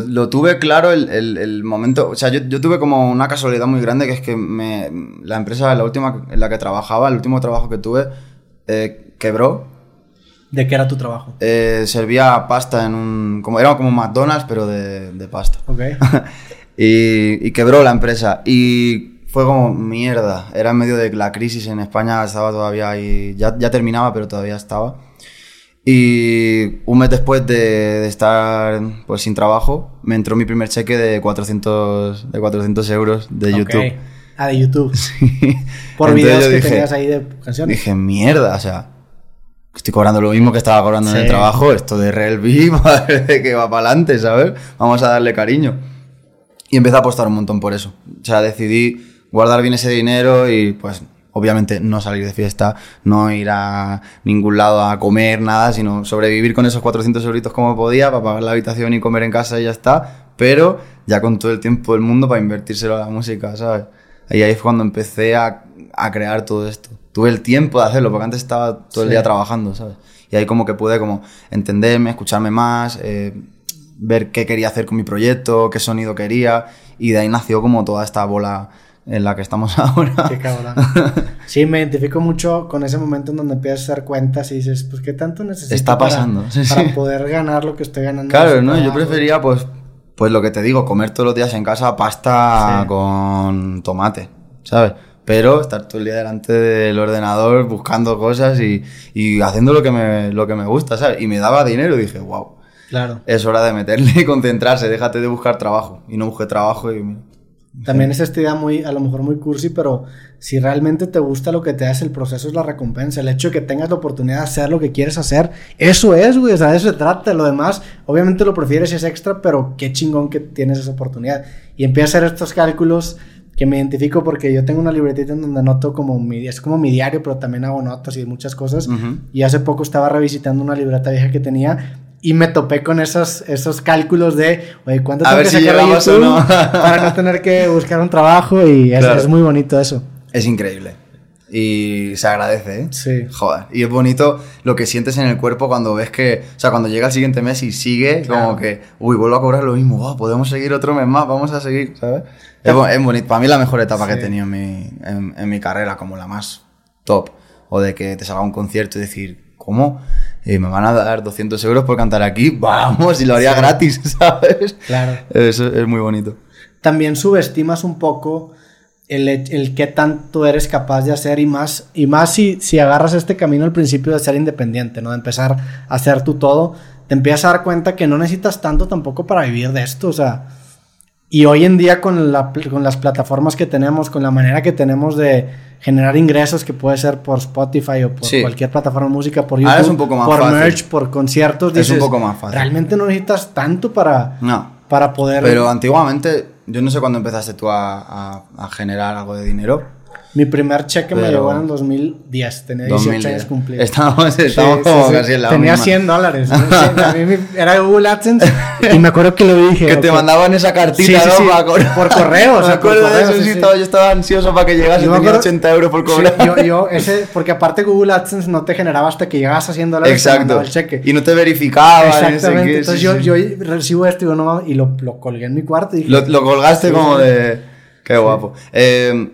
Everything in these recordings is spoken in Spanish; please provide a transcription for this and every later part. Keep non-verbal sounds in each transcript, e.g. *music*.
Lo, lo tuve claro el, el- el momento, o sea, yo, yo tuve como una casualidad muy grande que es que me, la empresa, la última en la que trabajaba, el último trabajo que tuve, eh, quebró. ¿De qué era tu trabajo? Eh, servía pasta en un, como, era como McDonald's, pero de, de pasta. Ok. *laughs* y, y quebró la empresa. Y fue como mierda. Era en medio de la crisis en España, estaba todavía ahí. Ya, ya terminaba, pero todavía estaba. Y un mes después de, de estar pues, sin trabajo, me entró mi primer cheque de 400, de 400 euros de Ok. YouTube. Ah, de YouTube. *laughs* Por Entonces videos que dije- tenías ahí de canciones. Dije, mierda, o sea, estoy cobrando lo mismo que estaba cobrando en Sí. el trabajo, esto de Real B, *laughs* madre que va para adelante, ¿sabes? Vamos a darle cariño. Y empecé a apostar un montón por eso. O sea, decidí guardar bien ese dinero y pues obviamente no salir de fiesta, no ir a ningún lado a comer, nada, sino sobrevivir con esos 400 euritos como podía para pagar la habitación y comer en casa y ya está, pero ya con todo el tiempo del mundo para invertírselo a la música, ¿sabes? Y ahí fue cuando empecé a, a crear todo esto. Tuve el tiempo de hacerlo, porque antes estaba todo el día trabajando, ¿sabes? Y ahí como que pude como entenderme, escucharme más, eh, ver qué quería hacer con mi proyecto, qué sonido quería, y de ahí nació como toda esta bola en la que estamos *laughs* ahora. Qué cabrón. Sí, me identifico mucho con ese momento en donde empiezas a hacer cuentas y dices, pues, ¿qué tanto necesito Está para- pasando, sí, para, sí. poder ganar lo que estoy ganando? Claro, ese ¿no? Yo prefería, pues, pues lo que te digo, comer todos los días en casa pasta Sí. con tomate, ¿sabes? Pero estar todo el día delante del ordenador buscando cosas y, y haciendo lo que, me, lo que me gusta, ¿sabes? Y me daba dinero y dije, wow, Claro. es hora de meterle y concentrarse, déjate de buscar trabajo. Y no busqué trabajo y... mira. También es esta idea muy, a lo mejor muy cursi, pero si realmente te gusta lo que te hace, el proceso es la recompensa. El hecho de que tengas la oportunidad de hacer lo que quieres hacer, eso es, güey. O sea, de eso se trata. Lo demás, obviamente lo prefieres y es extra, pero qué chingón que tienes esa oportunidad. Y empiezo a hacer estos cálculos que me identifico porque yo tengo una libretita en donde anoto como mi, es como mi diario, pero también hago notas y muchas cosas. Y hace poco estaba revisitando una libreta vieja que tenía y me topé con esos, esos cálculos de, oye, ¿cuánto A tengo ver que si sacar de llegamos o YouTube no. *laughs* para no tener que buscar un trabajo? Y es, Claro. es muy bonito eso. Es increíble. Y se agradece, ¿eh? Sí. Joder. Y es bonito lo que sientes en el cuerpo cuando ves que, o sea, cuando llega el siguiente mes y sigue, Claro. como que, uy, vuelvo a cobrar lo mismo, wow, podemos seguir otro mes más, vamos a seguir, ¿sabes? Es, es bonito. Para mí la mejor etapa que he tenido en mi, en, en mi carrera, como la más top. O de que te salga un concierto y decir, ¿cómo? Eh, ¿Me van a dar 200 euros por cantar aquí? Vamos, y lo haría gratis, *laughs* ¿sabes? Claro. Eso es muy bonito. También subestimas un poco el, el qué tanto eres capaz de hacer y más, y más si, si agarras este camino al principio de ser independiente, ¿no? De empezar a hacer tú todo, te empiezas a dar cuenta que no necesitas tanto tampoco para vivir de esto, o sea, y hoy en día con, la, con las plataformas que tenemos, con la manera que tenemos de generar ingresos, que puede ser por Spotify o por Sí. cualquier plataforma de música, por YouTube, Ahora es un poco más por fácil. merch, por conciertos, Es un dices, poco más fácil. Realmente no necesitas tanto para, No. para poder... Pero antiguamente, yo no sé cuándo empezaste tú a, a- a generar algo de dinero. Mi primer cheque me Pero- llegó en el 2010, tenía 18 2010. años cumplidos. Estamos, estamos Sí, como sí, sí. casi en la Tenía misma. 100 dólares. ¿no? Sí, a mí me- era Google AdSense y me acuerdo que lo dije. Que te mandaban esa cartita, Sí, sí, ¿no? sí. Por correo, o sea, *laughs* Me acuerdo por de eso, sí, sí, sí. estaba- yo estaba ansioso para que llegase. Yo me tenía acuerdo- 80 euros por Sí, cobrar. yo, yo, *laughs* ese, porque aparte Google AdSense no te generaba hasta que llegabas a 100 dólares. Exacto. el cheque. Y no te verificaba. Exactamente. qué, Entonces sí, yo, sí. yo recibo esto y, digo, no, y lo, lo colgué en mi cuarto y dije, Lo, lo colgaste Sí, como sí. de. Qué guapo. Eh,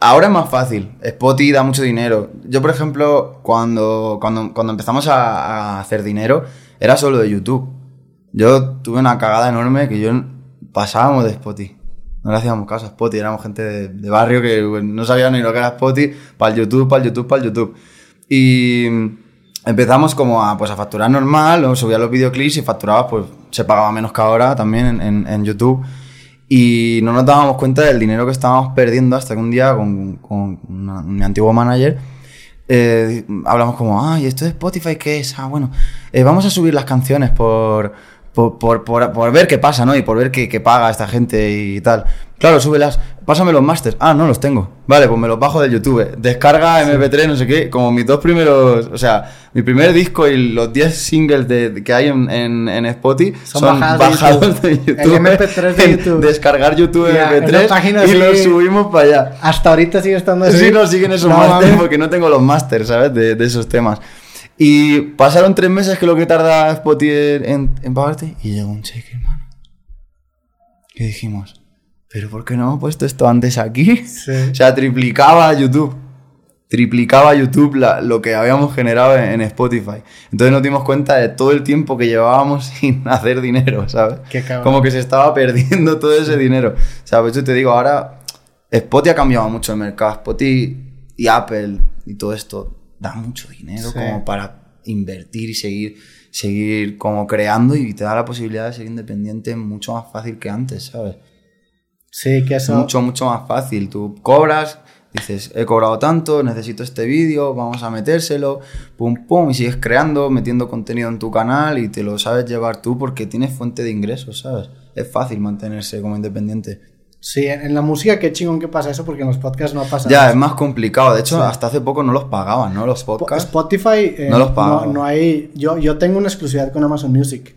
ahora es más fácil. Spotify da mucho dinero. Yo, por ejemplo, cuando, cuando, cuando empezamos a, hacer dinero, era solo de YouTube. Yo tuve una cagada enorme que yo pasábamos de Spotify. No le hacíamos caso a Spotify, éramos gente de, barrio que bueno, no sabía ni lo que era Spotify, para el YouTube, para el YouTube, para el YouTube. Y empezamos como a, pues, a facturar normal, subía los videoclips y facturabas, pues se pagaba menos que ahora también en, en YouTube. Y no nos dábamos cuenta del dinero que estábamos perdiendo hasta que un día con, con mi antiguo manager eh, hablamos como, ah, ¿y esto de Spotify qué es? Ah, bueno, eh, vamos a subir las canciones por, por, por, por- por ver qué pasa, ¿no? Y por ver qué, qué paga esta gente y tal. Claro, súbelas, pásame los masters. Ah, no los tengo. Vale, pues me los bajo del YouTube. Descarga MP3, no sé qué. Como mis dos primeros, o sea, mi primer disco y los 10 singles de, que hay en, en, en Spotify Son son, bajados de bajados de YouTube. YouTube. El MP3 de *laughs* YouTube. Descargar YouTube la MP3 página y los subimos para allá. hasta ahorita sigue estando así. Sí, no siguen esos No, masters porque no tengo los masters, ¿sabes? De, de esos temas. Y pasaron tres meses que lo que tarda Spotify en, en pagarte y llegó un cheque, hermano. Y dijimos, ¿pero por qué no hemos puesto esto antes aquí? Sí. *laughs* O sea, triplicaba YouTube. Triplicaba YouTube la- lo que habíamos generado en, en Spotify. Entonces nos dimos cuenta de todo el tiempo que llevábamos *laughs* sin hacer dinero, ¿sabes? Qué. Como que se estaba perdiendo todo ese dinero. O sea, por eso te digo, ahora Spotify ha cambiado mucho el mercado. Spotify y Apple y todo esto da mucho dinero Sí. como para invertir y seguir, seguir como creando y te da la posibilidad de ser independiente mucho más fácil que antes, ¿sabes? Sí, que eso. Mucho, mucho más fácil. Tú cobras, dices, he cobrado tanto, necesito este vídeo, vamos a metérselo, pum, pum, y sigues creando, metiendo contenido en tu canal y te lo sabes llevar tú porque tienes fuente de ingresos, ¿sabes? Es fácil mantenerse como independiente. Sí, en, la música, qué chingón que pasa eso, porque en los podcasts no pasa Ya, eso. es más complicado. De hecho, hasta hace poco no los pagaban, ¿no? Los Po- podcasts. Spotify eh, No los pago. no, no hay yo, yo tengo una exclusividad con Amazon Music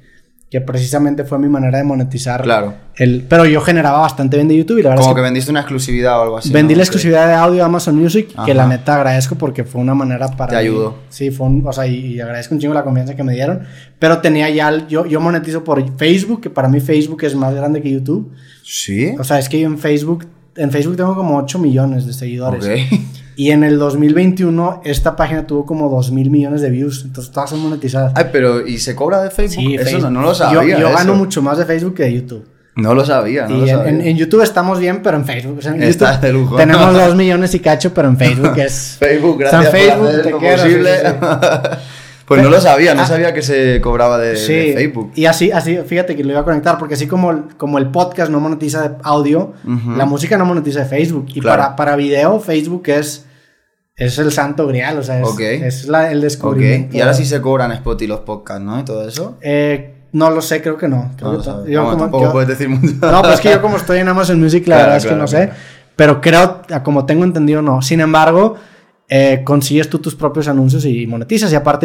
que precisamente fue mi manera de monetizar Claro. el pero yo generaba bastante bien de YouTube y la verdad Como es que que, vendiste una exclusividad o algo así. vendí ¿no? la exclusividad de audio a Amazon Music que la neta agradezco porque fue una manera para Te ayudó. sí fue un, o sea y, y agradezco un chingo la confianza que me dieron pero tenía ya el- yo yo monetizo por Facebook que para mí Facebook es más grande que YouTube Sí. o sea es que yo en Facebook en Facebook tengo como 8 millones de seguidores Ok. *laughs* y en el 2021 esta página tuvo como 2 mil millones de views entonces todas son monetizadas Ay, pero ¿y se cobra de Facebook? Sí, eso Facebook. no, no lo sabía. Yo, gano eso. mucho más de Facebook que de YouTube. No lo sabía, no y lo en, sabía. en- en YouTube estamos bien, pero en Facebook. o sea, en Estás YouTube de lujo. Tenemos *laughs* dos millones y cacho, pero en Facebook *laughs* es. Facebook, O sea, gracias Facebook, por hacer te esto quiero, posible. sí, *laughs* pues no lo sabía, no Ah. sabía que se cobraba de, de Sí, Facebook. y así, así, fíjate que lo iba a conectar, porque así como como el podcast no monetiza de audio, Ujú. la música no monetiza de Facebook. Y Claro. para, para video, Facebook es, es el santo grial, o sea, es, Ok. es la- el descubrimiento. y ahora sí se cobran Spotify los podcasts, ¿no? Y todo eso. Eh, no lo sé, creo que no. Creo No que yo Bueno, como- tampoco yo- puedes decir mucho. *laughs* No, pues es que yo como estoy en Amazon Music, la Claro, verdad es que claro, no sé. claro. Pero creo, como tengo entendido, no. Sin embargo, eh, consigues tú tus propios anuncios y monetizas. Y aparte